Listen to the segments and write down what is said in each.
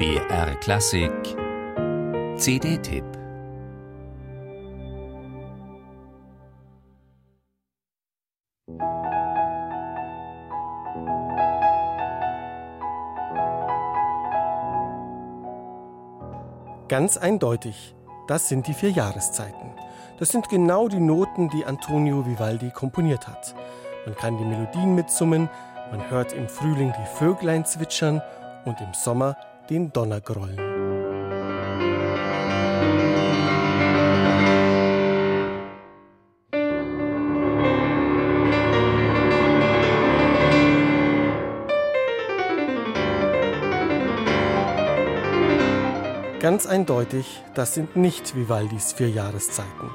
BR Klassik CD-Tipp Ganz eindeutig, das sind die vier Jahreszeiten. Das sind genau die Noten, die Antonio Vivaldi komponiert hat. Man kann die Melodien mitsummen, man hört im Frühling die Vöglein zwitschern und im Sommer den Donner grollen. Ganz eindeutig, das sind nicht Vivaldis vier Jahreszeiten.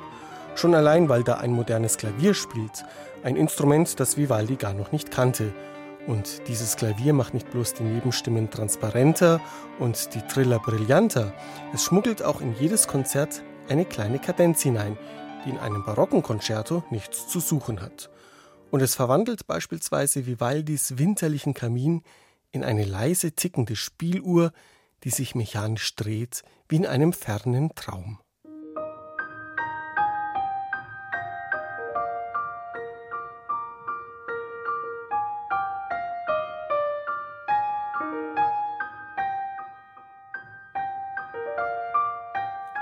Schon allein, weil da ein modernes Klavier spielt, ein Instrument, das Vivaldi gar noch nicht kannte. Und dieses Klavier macht nicht bloß die Nebenstimmen transparenter und die Triller brillanter, es schmuggelt auch in jedes Konzert eine kleine Kadenz hinein, die in einem barocken Concerto nichts zu suchen hat. Und es verwandelt beispielsweise Vivaldis winterlichen Kamin in eine leise tickende Spieluhr, die sich mechanisch dreht wie in einem fernen Traum.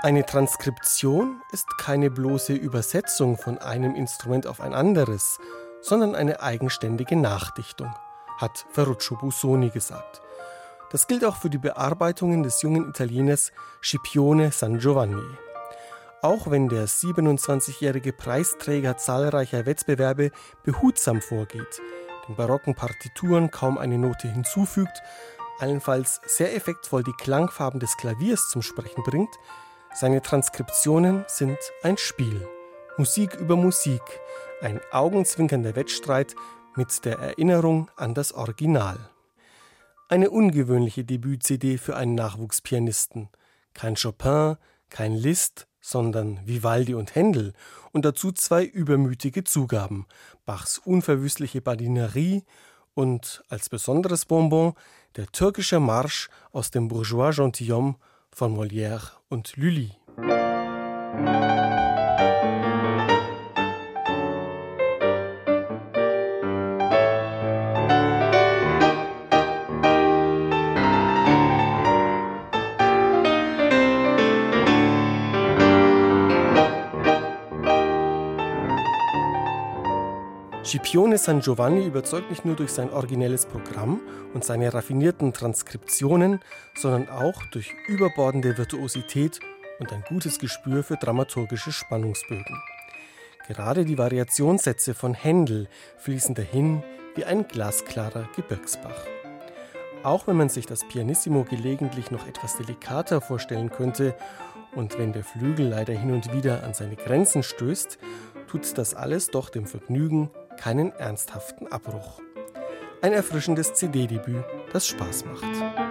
Eine Transkription ist keine bloße Übersetzung von einem Instrument auf ein anderes, sondern eine eigenständige Nachdichtung, hat Ferruccio Busoni gesagt. Das gilt auch für die Bearbeitungen des jungen Italieners Scipione San Giovanni. Auch wenn der 27-jährige Preisträger zahlreicher Wettbewerbe behutsam vorgeht, den barocken Partituren kaum eine Note hinzufügt, allenfalls sehr effektvoll die Klangfarben des Klaviers zum Sprechen bringt, seine Transkriptionen sind ein Spiel. Musik über Musik, ein augenzwinkernder Wettstreit mit der Erinnerung an das Original. Eine ungewöhnliche Debüt-CD für einen Nachwuchspianisten. Kein Chopin, kein Liszt, sondern Vivaldi und Händel und dazu zwei übermütige Zugaben: Bachs unverwüstliche Badinerie und als besonderes Bonbon der türkische Marsch aus dem Bourgeois Gentilhomme von Molière und Lully. Scipione San Giovanni überzeugt nicht nur durch sein originelles Programm und seine raffinierten Transkriptionen, sondern auch durch überbordende Virtuosität und ein gutes Gespür für dramaturgische Spannungsbögen. Gerade die Variationssätze von Händel fließen dahin wie ein glasklarer Gebirgsbach. Auch wenn man sich das Pianissimo gelegentlich noch etwas delikater vorstellen könnte und wenn der Flügel leider hin und wieder an seine Grenzen stößt, tut das alles doch dem Vergnügen keinen ernsthaften Abbruch. Ein erfrischendes CD-Debüt, das Spaß macht.